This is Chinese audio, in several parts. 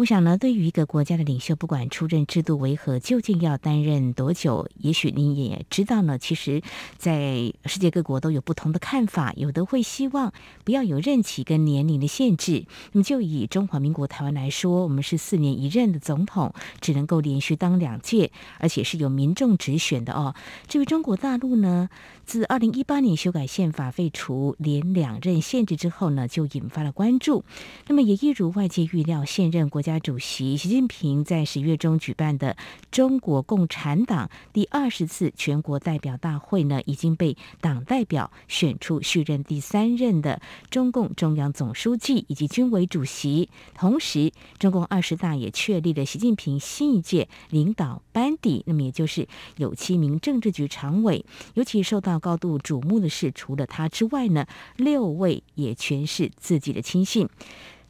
我想呢，对于一个国家的领袖，不管出任制度为何，究竟要担任多久，也许您也知道呢。其实，在世界各国都有不同的看法，有的会希望不要有任期跟年龄的限制。那么，就以中华民国台湾来说，我们是四年一任的总统，只能够连续当两届，而且是由民众直选的哦。至于中国大陆呢，自二零一八年修改宪法废除连两任限制之后呢，就引发了关注。那么，也一如外界预料，现任国家主席习近平在十月中举办的中国共产党第二十次全国代表大会呢，已经被党代表选出续任第三任的中共中央总书记以及军委主席。同时，中共二十大也确立了习近平新一届领导班底，那么也就是有七名政治局常委。尤其受到高度瞩目的是，除了他之外呢，六位也全是自己的亲信。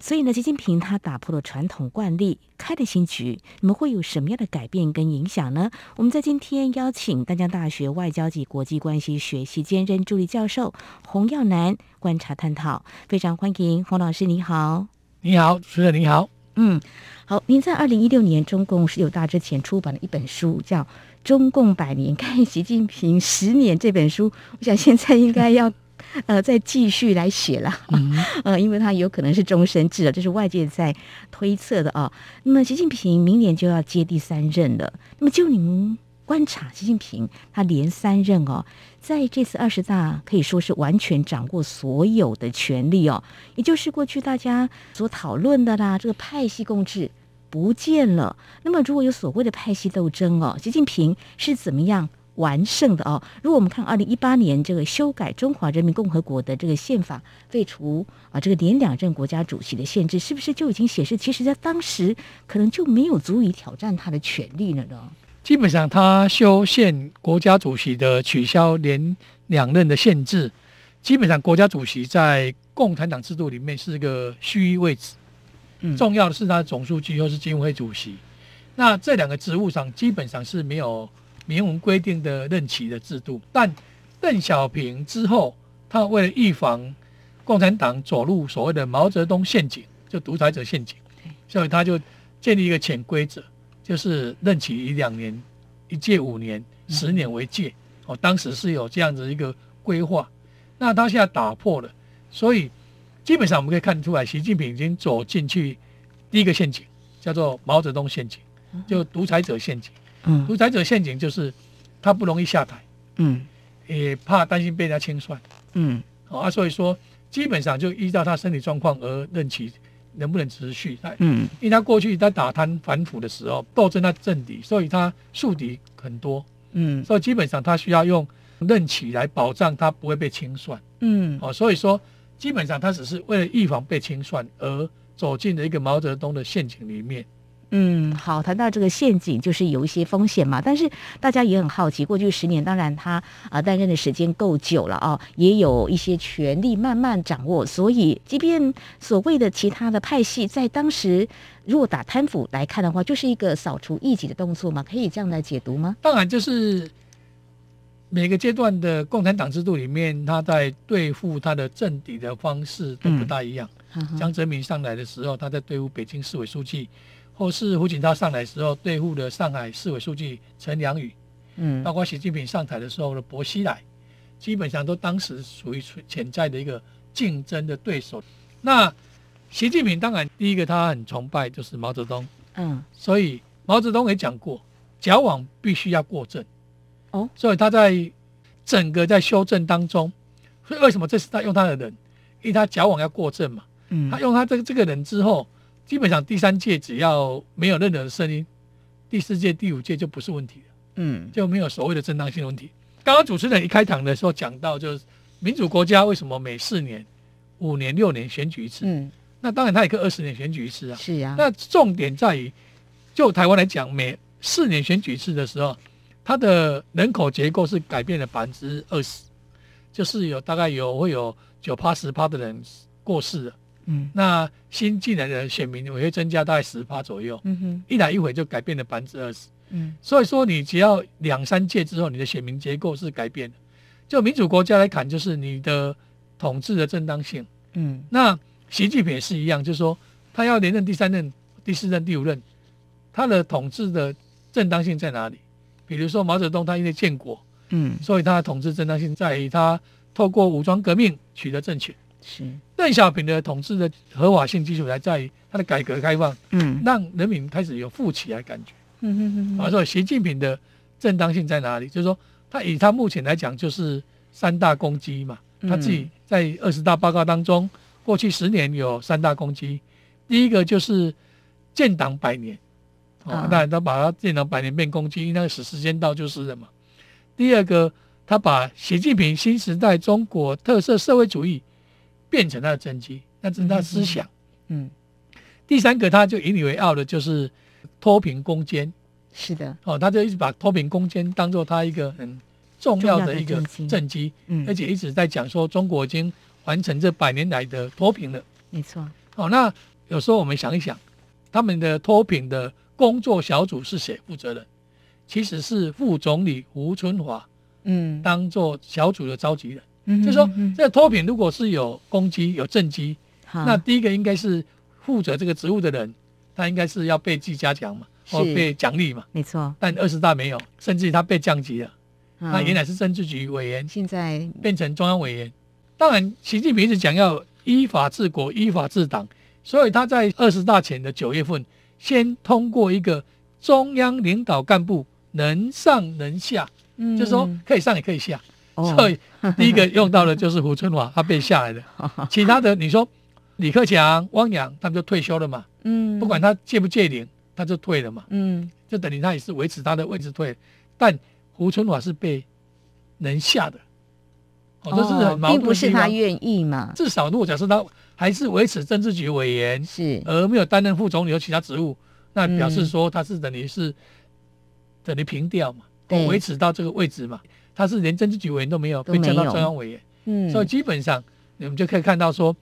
所以呢，习近平他打破了传统惯例，开了新局。那么会有什么样的改变跟影响呢？我们在今天邀请丹江大学外交及国际关系学系兼任助理教授洪耀南观察探讨，非常欢迎洪老师，你好。你好，主持人你好。嗯，好，您在二零一六年中共十九大之前出版了一本书，叫《中共百年看习近平十年》这本书，我想现在应该要。呃，再继续来写了，嗯，呃，因为他有可能是终身制了，这是外界在推测的啊。那么，习近平明年就要接第三任了。那么，就您观察，习近平他连三任哦，在这次二十大可以说是完全掌握所有的权力哦，也就是过去大家所讨论的啦，这个派系共治不见了。那么，如果有所谓的派系斗争哦，习近平是怎么样完胜的哦。如果我们看二零一八年这个修改中华人民共和国的这个宪法，废除啊这个连两任国家主席的限制，是不是就已经显示，其实在当时可能就没有足以挑战他的权利了呢？基本上，他修宪国家主席的取消连两任的限制，基本上国家主席在共产党制度里面是一个虚位置，重要的是他的总书记又是军委主席，那这两个职务上基本上是没有。明文规定的任期的制度，但邓小平之后，他为了预防共产党走入所谓的毛泽东陷阱，就独裁者陷阱，所以他就建立一个潜规则，就是任期以两年、一届五年、十年为界。哦，当时是有这样子一个规划，那他现在打破了，所以基本上我们可以看出来，习近平已经走进去第一个陷阱，叫做毛泽东陷阱，就独裁者陷阱。嗯，独裁者陷阱就是他不容易下台，嗯，也怕担心被人家清算，嗯，啊，所以说基本上就依照他身体状况而任期能不能持续，嗯，因为他过去在打贪反腐的时候斗争他政敌，所以他宿敌很多，嗯，所以基本上他需要用任期来保障他不会被清算，嗯，哦，所以说基本上他只是为了预防被清算而走进了一个毛泽东的陷阱里面。嗯，好，谈到这个陷阱，就是有一些风险嘛。但是大家也很好奇，过去十年，当然他啊担任的时间够久了啊，也有一些权力慢慢掌握。所以，即便所谓的其他的派系，在当时如果打贪腐来看的话，就是一个扫除异己的动作嘛，可以这样来解读吗？当然，就是每个阶段的共产党制度里面，他在对付他的政敌的方式都不大一样。嗯、江泽民上来的时候，他在对付北京市委书记。或是胡锦涛上来的时候对付的上海市委书记陈良宇，嗯，包括习近平上台的时候的薄熙来，基本上都当时属于潜在的一个竞争的对手。那习近平当然第一个他很崇拜就是毛泽东，嗯，所以毛泽东也讲过，矫枉必须要过正，哦，所以他在整个在修正当中，所以为什么这次他用他的人，因为他矫枉要过正嘛，嗯，他用他这个这个人之后。基本上第三届只要没有任何的声音，第四届、第五届就不是问题了，嗯，就没有所谓的正当性问题。刚刚主持人一开场的时候讲到，就是民主国家为什么每四年、五年、六年选举一次？嗯，那当然他也可以二十年选举一次啊。是啊。那重点在于，就台湾来讲，每四年选举一次的时候，它的人口结构是改变了百分之二十，就是有大概有会有九趴十趴的人过世了，嗯，那新进来的选民也会增加大概十趴左右，嗯哼，一来一回就改变了百分之二十，嗯，所以说你只要两三届之后，你的选民结构是改变的。就民主国家来看，就是你的统治的正当性，嗯，那习近平也是一样，就是说他要连任第三任、第四任、第五任，他的统治的正当性在哪里？比如说毛泽东他因为建国，嗯，所以他的统治正当性在于他透过武装革命取得政权。是邓小平的统治的合法性基础还在于他的改革开放，嗯让人民开始有富起来感觉。嗯哼哼哼，而说习近平的正当性在哪里？就是说他以他目前来讲，就是三大功绩嘛。他自己在二十大报告当中，过去十年有三大功绩。第一个就是建党百年，哦，那他把他建党百年变攻击，因为那个时时间到就是了嘛。第二个，他把习近平新时代中国特色社会主义变成他的政绩，那是他的思想。嗯，第三个，他就引以为傲的就是脱贫攻坚。是的，哦，他就一直把脱贫攻坚当做他一个很重要的一个政绩，嗯，而且一直在讲说中国已经完成这百年来的脱贫了。没错。哦，那有时候我们想一想，他们的脱贫的工作小组是谁负责人？其实是副总理胡春华，嗯，当做小组的召集人。嗯，就是说，这个脱贫如果是有功绩、有政绩，那第一个应该是负责这个职务的人，他应该是要被记嘉奖嘛。或被奖励嘛，没错，但二十大没有，甚至他被降级了。嗯、他原来是政治局委员，现在变成中央委员。当然，习近平一直讲要依法治国、依法治党，所以他在二十大前的九月份，先通过一个中央领导干部能上能下，嗯、就是说可以上也可以下。哦、所以第一个用到的就是胡春华，他被下来的。其他的你说李克强、汪洋，他们就退休了嘛。嗯，不管他届不届龄。他就退了嘛，嗯，就等于他也是维持他的位置退，但胡春华是被能下的，哦，这是很矛盾，并不是他愿意嘛。至少如果假设他还是维持政治局委员，是。而没有担任副总理和其他职务，那表示说他是等于是等于平调嘛，维持到这个位置嘛，他是连政治局委员都没有，被降到中央委员，嗯，所以基本上你们就可以看到说，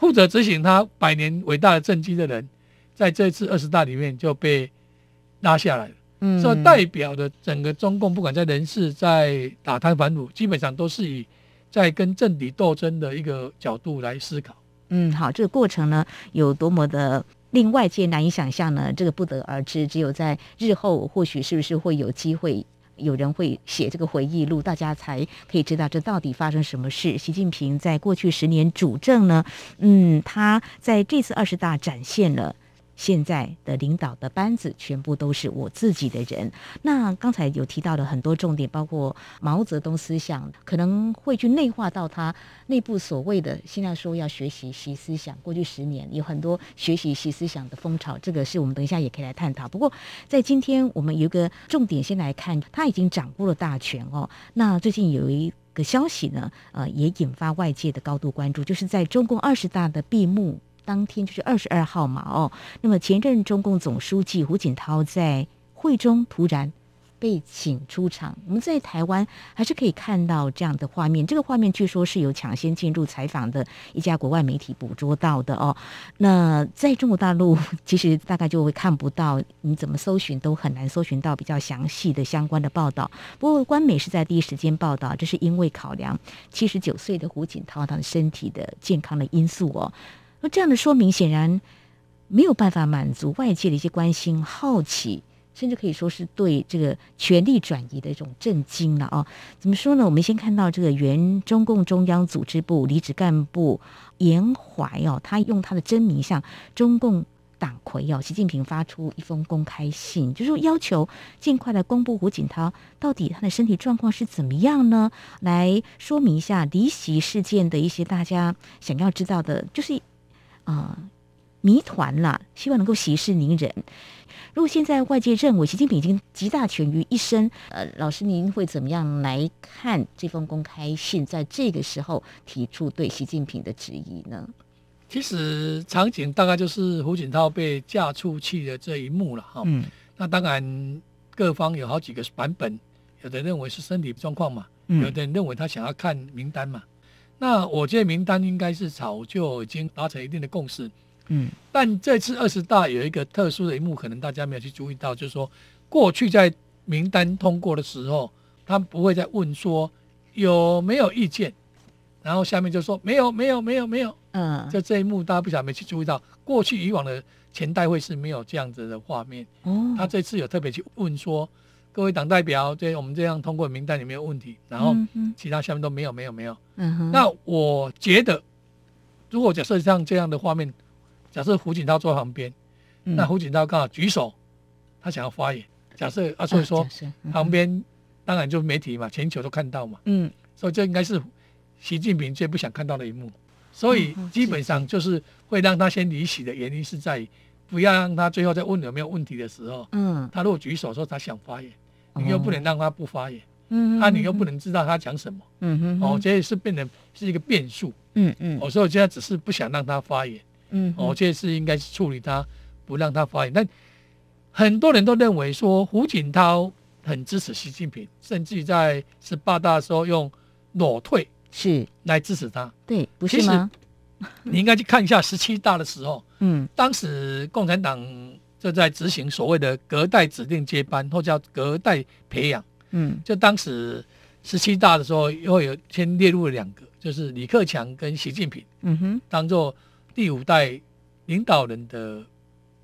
负责执行他百年伟大的政绩的人。在这次二十大里面就被拉下来了，嗯，所以代表的整个中共，不管在人事、在打贪反腐，基本上都是以在跟政敌斗争的一个角度来思考。嗯，好，这个过程呢，有多么的令外界难以想象呢？这个不得而知，只有在日后，或许是不是会有机会，有人会写这个回忆录，大家才可以知道这到底发生什么事。习近平在过去十年主政呢，嗯，他在这次二十大展现了。现在的领导的班子全部都是我自己的人。那刚才有提到的很多重点，包括毛泽东思想可能会去内化到他内部所谓的现在说要学习习思想。过去十年有很多学习习思想的风潮，这个是我们等一下也可以来探讨。不过在今天我们有一个重点，先来看他已经掌握了大权哦。那最近有一个消息呢，呃，也引发外界的高度关注，就是在中共二十大的闭幕。当天就是二十二号嘛，哦，那么前任中共总书记胡锦涛在会中突然被请出场。我们在台湾还是可以看到这样的画面，这个画面据说是有抢先进入采访的一家国外媒体捕捉到的哦。那在中国大陆，其实大概就会看不到，你怎么搜寻都很难搜寻到比较详细的相关的报道。不过官媒是在第一时间报道，这是因为考量七十九岁的胡锦涛他的身体的健康的因素哦。那这样的说明显然没有办法满足外界的一些关心、好奇，甚至可以说是对这个权力转移的一种震惊了啊！怎么说呢？我们先看到这个原中共中央组织部离职干部严怀哦，他用他的真名向中共党魁哦习近平发出一封公开信，就是要求尽快的公布胡锦涛到底他的身体状况是怎么样呢？来说明一下离席事件的一些大家想要知道的，就是。啊、呃，谜团啦，希望能够息事宁人。如果现在外界认为习近平已经集大权于一身，呃，老师您会怎么样来看这封公开信？在这个时候提出对习近平的质疑呢？其实场景大概就是胡锦涛被架出去的这一幕了哈。嗯，那当然各方有好几个版本，有的认为是身体状况嘛，嗯、有的人认为他想要看名单嘛。那我这名单应该是早就已经达成一定的共识。嗯，但这次二十大有一个特殊的一幕，可能大家没有去注意到，就是说过去在名单通过的时候，他不会再问说有没有意见，然后下面就说没有没有没有没有。嗯，就这一幕大家不晓得没去注意到，过去以往的前代会是没有这样子的画面。哦，他这次有特别去问说。各位党代表，这我们这样通过名单有没有问题？然后其他下面都没有，没有，没有。嗯哼。那我觉得，如果假设像这样的画面，假设胡锦涛坐旁边，嗯、那胡锦涛刚好举手，他想要发言。假设啊，所以说、旁边当然就是媒体嘛，全球都看到嘛。嗯。所以这应该是习近平最不想看到的一幕。所以基本上就是会让他先离席的原因是在于，不要让他最后在问有没有问题的时候，嗯，他如果举手说他想发言。你又不能让他不发言，嗯，那你又不能知道他讲什么，嗯哼，哦，这也是变成是一个变数，嗯嗯，我说我现在只是不想让他发言，嗯，我这是应该是处理他，不让他发言。但很多人都认为说胡锦涛很支持习近平，甚至在十八大的时候用裸退是来支持他，对，不是吗？你应该去看一下十七大的时候，嗯，当时共产党。就在执行所谓的隔代指定接班，或叫隔代培养。嗯，就当时十七大的时候，又有先列入了两个，就是李克强跟习近平。嗯哼，当做第五代领导人的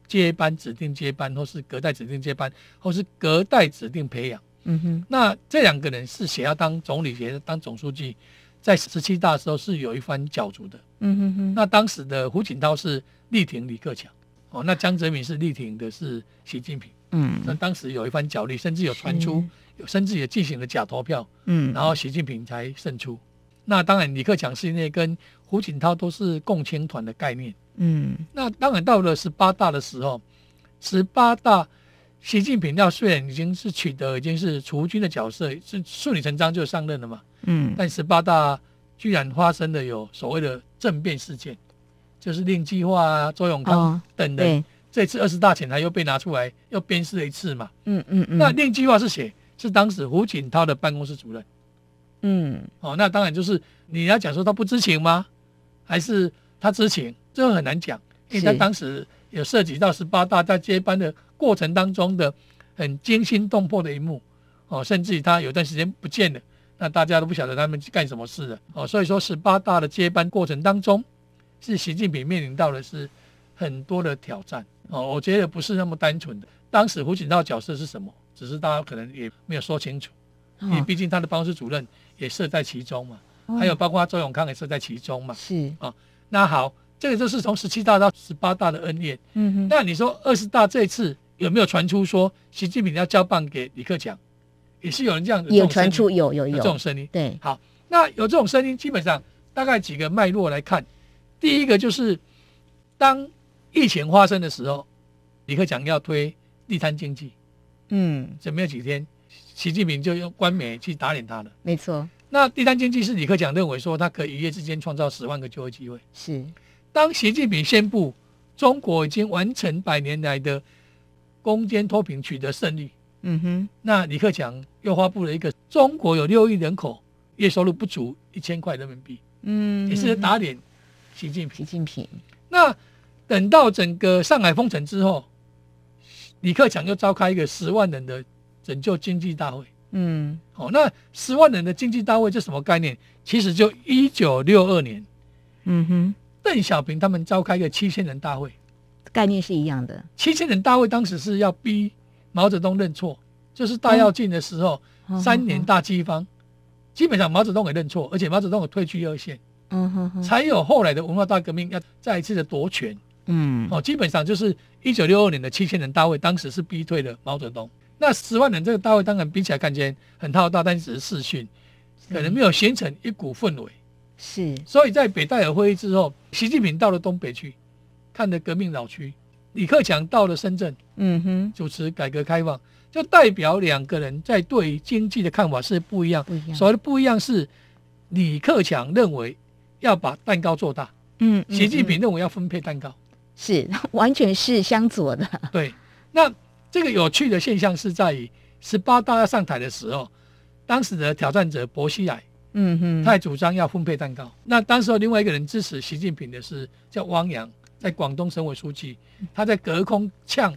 接班指定接班，或是隔代指定接班，或是隔代指定培养。嗯哼，那这两个人是谁要当总理，当总书记，在十七大的时候是有一番角逐的。嗯哼哼，那当时的胡锦涛是力挺李克强。哦，那江泽民是力挺的是习近平，嗯，那当时有一番角力，甚至有传出，有甚至也进行了假投票，嗯，然后习近平才胜出。那当然，李克强是因为跟胡锦涛都是共青团的概念，嗯，那当然到了十八大的时候，十八大习近平要虽然已经是取得已经是储君的角色，是顺理成章就上任了嘛，嗯，但十八大居然发生了有所谓的政变事件。就是令计划啊，周永康等人，哦、这次二十大前台又被拿出来，又鞭尸了一次嘛。嗯嗯嗯。那令计划是谁？是当时胡锦涛的办公室主任。嗯。哦，那当然就是你要讲说他不知情吗？还是他知情？这个很难讲，因为他当时有涉及到十八大在接班的过程当中的很惊心动魄的一幕。哦，甚至于他有段时间不见了，那大家都不晓得他们干什么事了。哦，所以说十八大的接班过程当中。是习近平面临到的是很多的挑战哦，我觉得不是那么单纯的。当时胡锦涛角色是什么？只是大家可能也没有说清楚，因为毕竟他的办公室主任也设在其中嘛，还有包括周永康也设在其中嘛。是啊，那好，这个就是从十七大到十八大的恩怨。嗯哼。那你说二十大这次有没有传出说习近平要交棒给李克强？也是有人这样子有传出，有有有这种声音。对，好，那有这种声音，基本上大概几个脉络来看。第一个就是，当疫情发生的时候，李克强要推地摊经济，嗯，这没有几天，习近平就用官媒去打脸他了。没错，那地摊经济是李克强认为说他可以一夜之间创造十万个就业机会。是，当习近平宣布中国已经完成百年来的攻坚脱贫取得胜利，嗯哼，那李克强又发布了一个中国有六亿人口，月收入不足一千块人民币，嗯，也是打脸。习近平，习近平。那等到整个上海封城之后，李克强就召开一个十万人的拯救经济大会。嗯，好，那十万人的经济大会这什么概念？其实就一九六二年，嗯哼，邓小平他们召开一个七千人大会，概念是一样的。七千人大会当时是要逼毛泽东认错，就是大跃进的时候，嗯、三年大饥荒，基本上毛泽东也认错，而且毛泽东也退居二线。嗯哼哼，才有后来的文化大革命，要再一次的夺权。嗯，哦，基本上就是一九六二年的七千人大会，当时是逼退了毛泽东。那十万人这个大会，当然比起来看起来很浩大，但只是视讯，可能没有形成一股氛围。是，所以在北戴河会议之后，习近平到了东北去，看的革命老区；李克强到了深圳，嗯哼，主持改革开放，就代表两个人在对经济的看法是不一样。不一样。所谓的不一样是，李克强认为。要把蛋糕做大，嗯，习近平认为要分配蛋糕，是 完全是相左的。对，那这个有趣的现象是在于十八大要上台的时候，当时的挑战者薄熙来，嗯哼，他也主张要分配蛋糕。那当时另外一个人支持习近平的是叫汪洋，在广东省委书记，他在隔空呛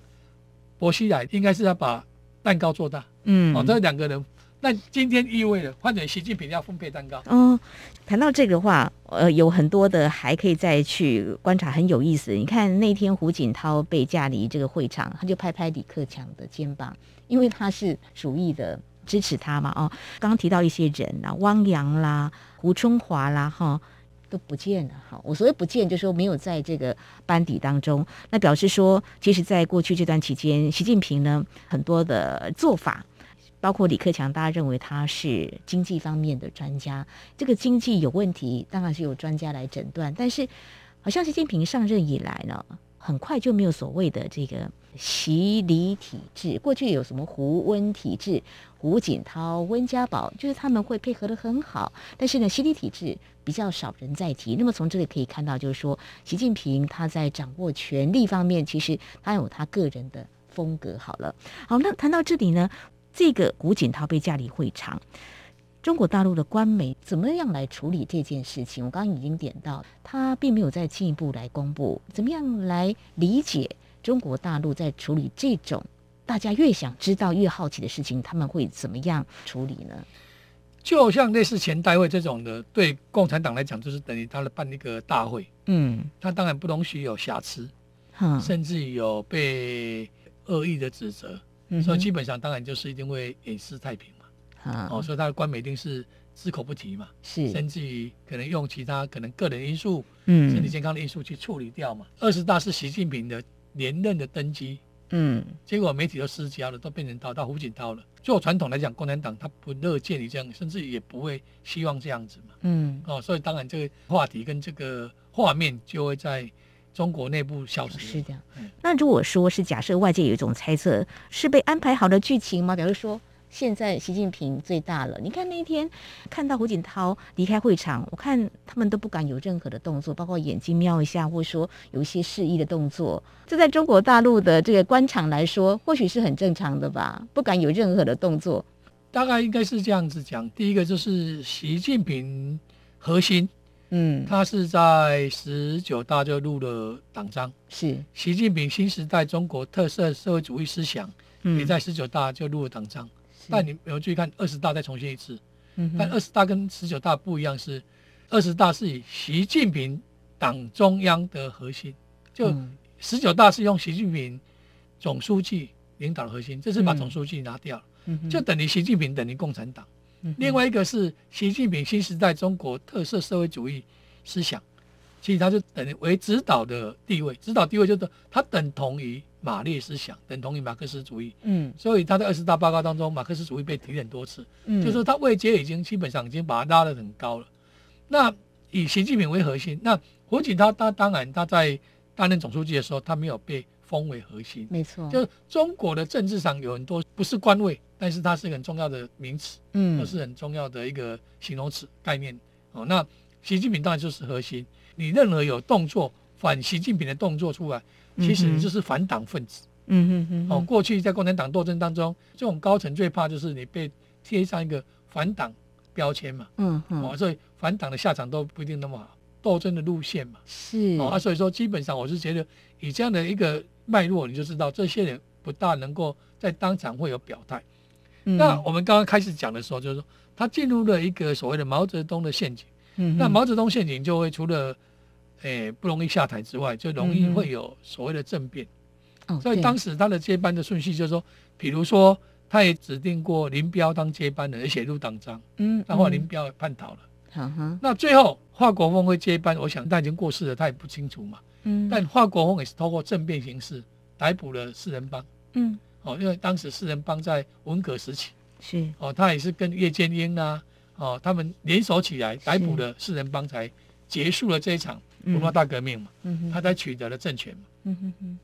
薄熙来，应该是要把蛋糕做大。嗯，哦，这两个人。那今天意味着换成习近平要分配蛋糕。哦，谈到这个话，呃，有很多的还可以再去观察，很有意思。你看那天胡锦涛被架离这个会场，他就拍拍李克强的肩膀，因为他是主意的支持他嘛。哦，刚刚提到一些人啊，汪洋啦、胡春华啦，哈、都不见了。哈，我所谓不见，就说没有在这个班底当中。那表示说，其实在过去这段期间，习近平呢很多的做法。包括李克强，大家认为他是经济方面的专家，这个经济有问题，当然是由专家来诊断。但是，好像习近平上任以来呢，很快就没有所谓的这个习李体制。过去有什么胡温体制，胡锦涛、温家宝，就是他们会配合得很好。但是呢，习李体制比较少人在提。那么从这里可以看到，就是说，习近平他在掌握权力方面，其实他有他个人的风格。好了，好，那谈到这里呢。这个古锦涛被架离会场，中国大陆的官媒怎么样来处理这件事情？我刚刚已经点到，他并没有再进一步来公布，怎么样来理解中国大陆在处理这种大家越想知道越好奇的事情，他们会怎么样处理呢？就像类似前代会这种的，对共产党来讲，就是等于他的办一个大会，嗯，他当然不容许有瑕疵，嗯，甚至有被恶意的指责。所以基本上当然就是一定会掩饰太平嘛，啊、哦，所以他的官媒一定是只口不提嘛，是，甚至于可能用其他可能个人因素，嗯，身体健康的因素去处理掉嘛。二十大是习近平的连任的登基，嗯，结果媒体都失焦了，都变成到到胡锦涛了。就传统来讲，共产党他不乐见你这样，甚至也不会希望这样子嘛，嗯，哦，所以当然这个话题跟这个画面就会在。中国内部消失是这样。那如果说是假设外界有一种猜测，是被安排好的剧情吗？比如说，现在习近平最大了。你看那一天看到胡锦涛离开会场，我看他们都不敢有任何的动作，包括眼睛瞄一下，或者说有一些示意的动作。这在中国大陆的这个官场来说，或许是很正常的吧？不敢有任何的动作。大概应该是这样子讲。第一个就是习近平核心。嗯，他是在十九大就入了党章，是。习近平新时代中国特色社会主义思想，嗯、也在十九大就入了党章。但你有注意看二十大再重新一次，嗯、但二十大跟十九大不一样，是二十大是以习近平党中央的核心，就十九大是用习近平总书记领导的核心，这是把总书记拿掉了，嗯、就等于习近平等于共产党。另外一个是习近平新时代中国特色社会主义思想，其实它就等于为指导的地位，指导地位就是它等同于马列思想，等同于马克思主义。嗯，所以他在二十大报告当中，马克思主义被提很多次。嗯，就是说他位阶已经基本上已经把它拉得很高了。那以习近平为核心，那胡锦涛他当然他在担任总书记的时候，他没有被封为核心。没错，就是中国的政治上有很多不是官位。但是它是一个很重要的名词，嗯，都是很重要的一个形容词概念哦。那习近平当然就是核心，你任何有动作反习近平的动作出来，其实你就是反党分子，嗯嗯嗯。哦，过去在共产党斗争当中，这种高层最怕就是你被贴上一个反党标签嘛，嗯嗯。哦，所以反党的下场都不一定那么好，斗争的路线嘛，是。哦，啊，所以说基本上我是觉得以这样的一个脉络，你就知道这些人不大能够在当场会有表态。嗯、那我们刚刚开始讲的时候，就是说他进入了一个所谓的毛泽东的陷阱。嗯、那毛泽东陷阱就会除了诶、欸、不容易下台之外，就容易会有所谓的政变。嗯、所以当时他的接班的顺序就是说，比如说他也指定过林彪当接班人，而且入党章。嗯，然后林彪也叛逃了。嗯。那最后华国锋会接班，我想他已经过世了，他也不清楚嘛。嗯。但华国锋也是通过政变形式逮捕了四人帮。嗯。哦，因为当时四人帮在文革时期是哦，他也是跟叶剑英啊，哦，他们联手起来逮捕了四人帮，才结束了这一场文化大革命嘛，嗯，他才取得了政权嘛，嗯哼哼。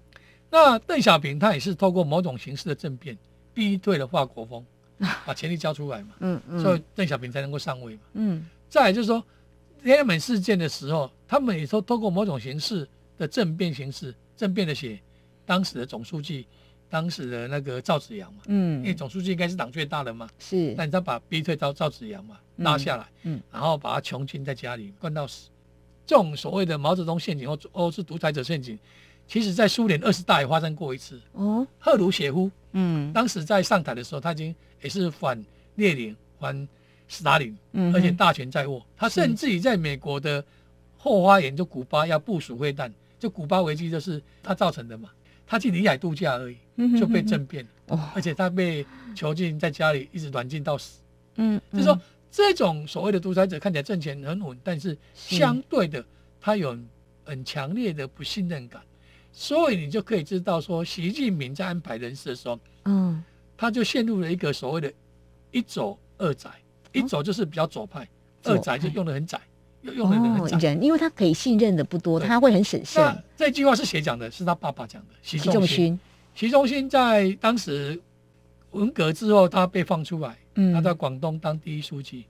那邓小平他也是透过某种形式的政变，逼退了华国锋，把权力交出来嘛，嗯嗯，所以邓小平才能够上位嘛，嗯。再来就是说，天安门事件的时候，他们也说透过某种形式的政变形式，政变的写当时的总书记。当时的那个赵子阳嘛，嗯，因为总书记应该是党最大的嘛，是，那你再把逼退到赵子阳嘛，拉下来，嗯，然后把他囚禁在家里，关到死。这种所谓的毛泽东陷阱或或是独裁者陷阱，其实在苏联二十大也发生过一次。哦，赫鲁晓夫，嗯，当时在上台的时候，他已经也是反列宁、反斯大林，嗯，而且大权在握。他甚至于在美国的后花园，就古巴要部署会弹，就古巴危机就是他造成的嘛。他去里海度假而已，就被政变，哦，而且他被囚禁在家里，一直软禁到死。嗯，就是说这种所谓的独裁者看起来政权很稳，但是相对的，他有很强烈的不信任感，所以你就可以知道说，习近平在安排人事的时候，嗯，他就陷入了一个所谓的“一左二窄”，一左就是比较左派，二窄就用的很窄。用的很窄，人，因为他可以信任的不多，他会很审慎。这句话是谁讲的？是他爸爸讲的。习仲勋，习仲勋在当时文革之后，他被放出来，嗯，他在广东当第一书记。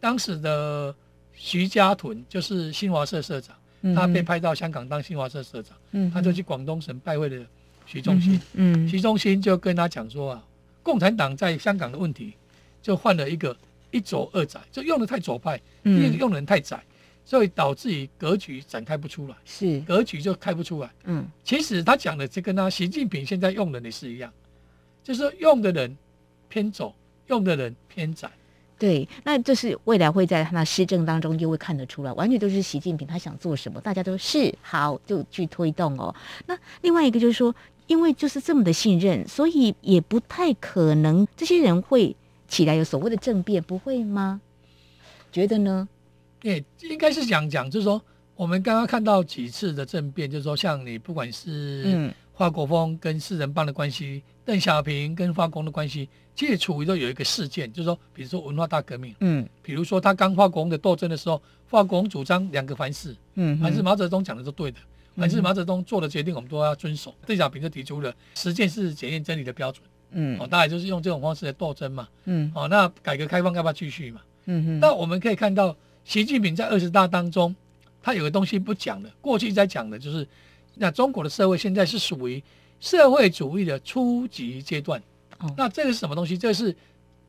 当时的徐家屯就是新华社社长，他被派到香港当新华社社长，嗯，他就去广东省拜会了徐仲勋，嗯，习仲勋就跟他讲说啊，共产党在香港的问题就换了一个一左二窄，就用的太左派，因为用的人太窄。所以导致于格局展开不出来，是格局就开不出来。嗯，其实他讲的这跟他习近平现在用的也是一样，就是说用的人偏左，用的人偏窄。对，那就是未来会在他的施政当中就会看得出来，完全都是习近平他想做什么，大家都是好就去推动哦。那另外一个就是说，因为就是这么的信任，所以也不太可能这些人会起来有所谓的政变，不会吗？觉得呢？对，应该是讲讲，就是说，我们刚刚看到几次的政变，就是说，像你不管是华国锋跟四人帮的关系，邓、嗯、小平跟华工的关系，其实处于都有一个事件，就是说，比如说文化大革命，嗯，比如说他刚华国锋的斗争的时候，华国锋主张两个凡是，嗯，凡是毛泽东讲的都对的，凡是毛泽东做的决定，我们都要遵守。邓、嗯、小平就提出了实践是检验真理的标准，嗯，哦，大概就是用这种方式来斗争嘛，嗯，哦，那改革开放要不要继续嘛？嗯哼，那我们可以看到。习近平在二十大当中，他有个东西不讲的，过去在讲的就是，那中国的社会现在是属于社会主义的初级阶段。哦，那这个是什么东西？这是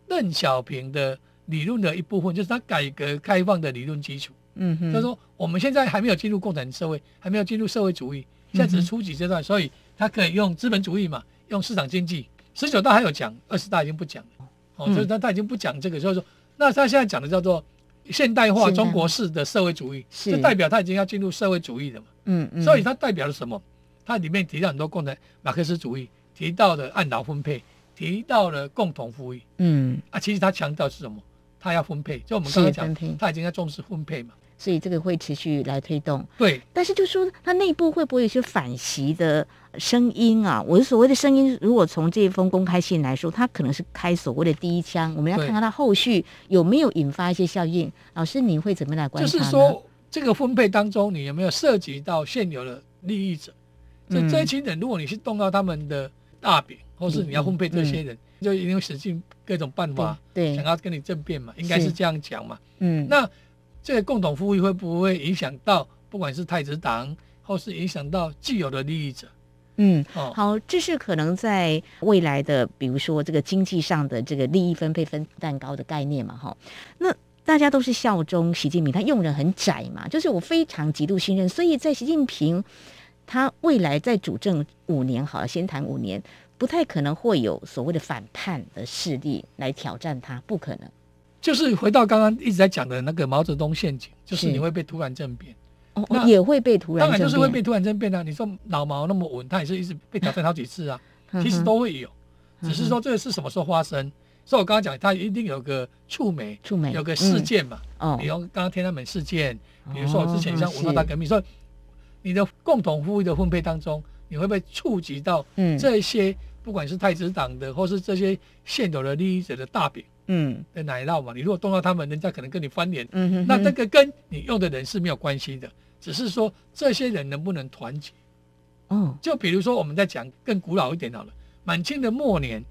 邓小平的理论的一部分，就是他改革开放的理论基础。嗯哼，他说我们现在还没有进入共产社会，还没有进入社会主义，现在只是初级阶段，所以他可以用资本主义嘛，用市场经济。十九大还有讲，二十大已经不讲了。哦，所以他他已经不讲这个，所以说，那他现在讲的叫做。现代化中国式的社会主义，就代表他已经要进入社会主义了嘛。嗯嗯。所以它代表了什么？它里面提到很多共产马克思主义，提到的按劳分配，提到了共同富裕。嗯。啊，其实他强调是什么？他要分配。就我们刚才讲，他已经在重视分配嘛。所以这个会持续来推动。对。但是就说它内部会不会有些反袭的？声音啊，我所谓的声音，如果从这封公开信来说，它可能是开所谓的第一枪。我们要看看它后续有没有引发一些效应。老师，你会怎么来观察？就是说，这个分配当中，你有没有涉及到现有的利益者？这、嗯、这一群人，如果你是动到他们的大饼，或是你要分配这些人，嗯嗯、就一定会使尽各种办法，对，想要跟你政变嘛，应该是这样讲嘛。嗯，那这个共同富裕会不会影响到，不管是太子党，或是影响到既有的利益者？嗯，好，这是可能在未来的，比如说这个经济上的这个利益分配分蛋糕的概念嘛，哈。那大家都是效忠习近平，他用人很窄嘛，就是我非常极度信任，所以在习近平他未来在主政五年，好了，先谈五年，不太可能会有所谓的反叛的势力来挑战他，不可能。就是回到刚刚一直在讲的那个毛泽东陷阱，就是你会被突然政变。哦，也会被突然，当然就是会被突然政变啊！你说老毛那么稳，他也是一直被挑战好几次啊。其实都会有，只是说这个是什么时候发生？所以我刚刚讲，他一定有个触媒，触媒有个事件嘛。哦，比如刚刚天安门事件，比如说我之前像文化大革命，说你的共同富裕的分配当中，你会被触及到这些，不管是太子党的，或是这些现有的利益者的大饼，嗯，的奶酪嘛。你如果动到他们，人家可能跟你翻脸。嗯哼，那这个跟你用的人是没有关系的。只是说这些人能不能团结？哦，就比如说我们在讲更古老一点好了，满清的末年，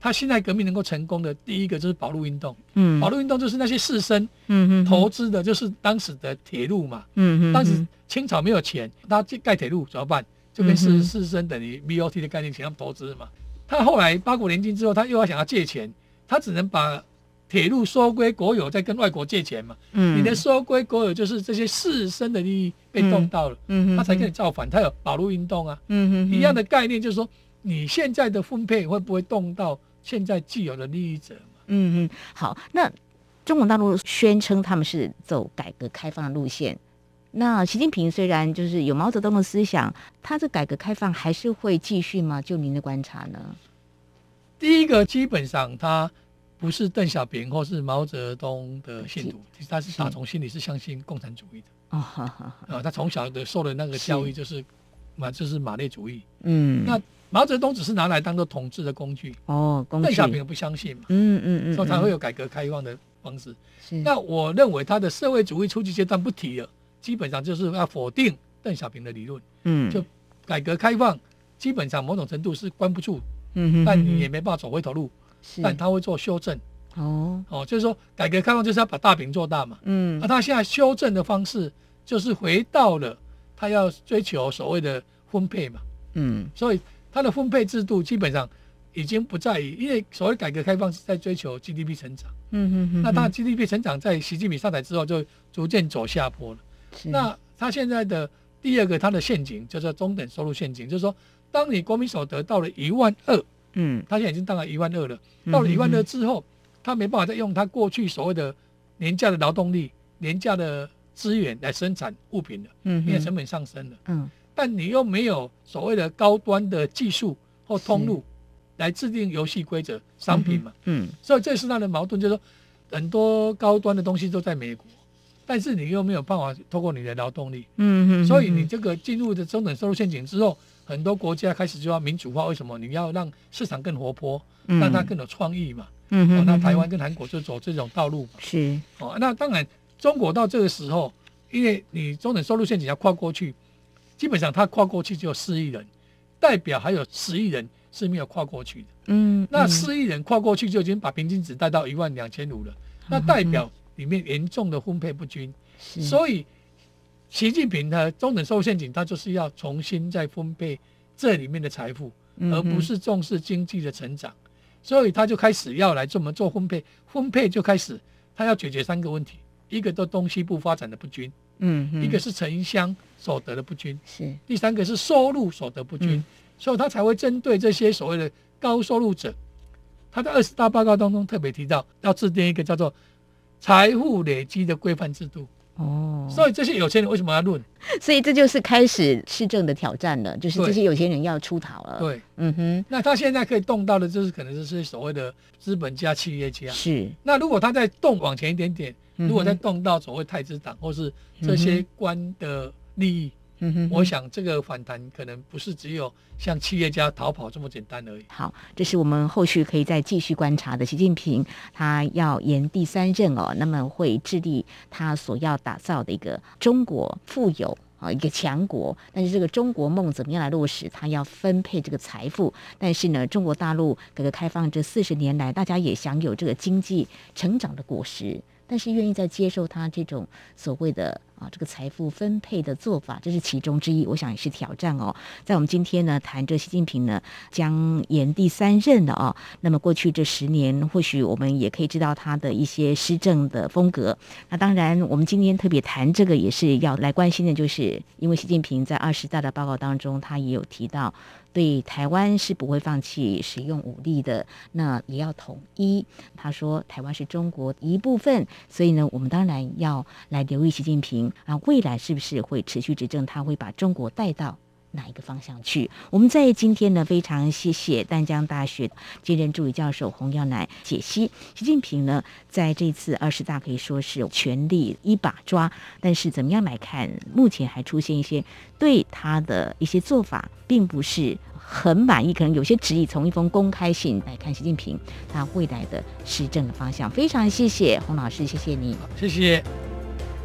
他辛亥革命能够成功的第一个就是保路运动。嗯，保路运动就是那些士绅，嗯投资的就是当时的铁路嘛。嗯，当时清朝没有钱，他盖铁路怎么办？就跟士士绅等于 BOT 的概念，请他们投资嘛。他后来八国联军之后，他又要想要借钱，他只能把铁路收归国有，再跟外国借钱嘛。嗯，你的收归国有就是这些士绅的利益被动到了，嗯，嗯他才跟你造反。他有保路运动啊，嗯，一样的概念就是说，你现在的分配会不会动到现在既有的利益者嘛？嗯嗯，好，那中国大陆宣称他们是走改革开放的路线。那习近平虽然就是有毛泽东的思想，他这改革开放还是会继续吗？就您的观察呢？第一个，基本上他不是邓小平或是毛泽东的信徒，其实他是打从心里是相信共产主义的。哦，他从小的受的那个教育就是马，就是马列主义。嗯，那毛泽东只是拿来当做统治的工具。哦，邓小平不相信嘛？嗯嗯嗯，所以才会有改革开放的方式。是，那我认为他的社会主义初级阶段不提了。基本上就是要否定邓小平的理论，嗯，就改革开放，基本上某种程度是关不住，嗯哼，但你也没办法走回头路，是，但他会做修正，哦。哦，就是说改革开放就是要把大饼做大嘛，嗯，那他现在修正的方式就是回到了他要追求所谓的分配嘛，嗯，所以他的分配制度基本上已经不在于，因为所谓改革开放是在追求 GDP 成长，嗯哼哼，那他 GDP 成长在习近平上台之后就逐渐走下坡了。那他现在的第二个他的陷阱就是中等收入陷阱，就是说，当你国民所得到了一万二，嗯，他现在已经到了一万二了，到了一万二之后，他没办法再用他过去所谓的廉价的劳动力、廉价的资源来生产物品了，嗯，因为成本上升了，嗯，但你又没有所谓的高端的技术或通路来制定游戏规则、商品嘛，嗯，所以这是他的矛盾，就是说，很多高端的东西都在美国。但是你又没有办法透过你的劳动力，嗯哼，所以你这个进入的中等收入陷阱之后，很多国家开始就要民主化。为什么？你要让市场更活泼，让它更有创意嘛。嗯哼，那台湾跟韩国就走这种道路嘛。是。哦，那当然，中国到这个时候，因为你中等收入陷阱要跨过去，基本上它跨过去只有四亿人，代表还有十亿人是没有跨过去的。嗯，那四亿人跨过去就已经把平均值带到一万两千五了，那代表。里面严重的分配不均，所以习近平的中等收入陷阱，他就是要重新再分配这里面的财富，而不是重视经济的成长，所以他就开始要来这么做分配，分配就开始他要解决三个问题，一个都东西部发展的不均，嗯，一个是城乡所得的不均，是。第三个是收入所得不均，所以他才会针对这些所谓的高收入者，他在二十大报告当中特别提到要制定一个叫做。财富累积的规范制度哦，所以这些有钱人为什么要论？所以这就是开始市政的挑战了，就是这些有钱人要出逃了。对，嗯哼。那他现在可以动到的，就是可能就是所谓的资本家、企业家。是。那如果他再动往前一点点，如果再动到所谓太子党或是这些官的利益。嗯哼，我想这个反弹可能不是只有像企业家逃跑这么简单而已。好，这是我们后续可以再继续观察的。习近平他要延第三任哦，那么会致力他所要打造的一个中国富有啊一个强国。但是这个中国梦怎么样来落实？他要分配这个财富。但是呢，中国大陆改革开放这四十年来，大家也享有这个经济成长的果实。但是愿意在接受他这种所谓的啊这个财富分配的做法，这是其中之一。我想也是挑战哦。在我们今天呢谈这习近平呢将延第三任的啊，那么过去这十年，或许我们也可以知道他的一些施政的风格。那当然，我们今天特别谈这个也是要来关心的，就是因为习近平在二十大的报告当中，他也有提到。对台湾是不会放弃使用武力的，那也要统一。他说台湾是中国一部分，所以呢，我们当然要来留意习近平啊，未来是不是会持续执政？他会把中国带到哪一个方向去？我们在今天呢，非常谢谢淡江大学兼任助理教授洪耀南解析习近平呢，在这次二十大可以说是全力一把抓，但是怎么样来看？目前还出现一些对他的一些做法，并不是很满意，可能有些质疑。从一封公开信来看，习近平他未来的施政的方向，非常谢谢洪老师，谢谢你，谢谢。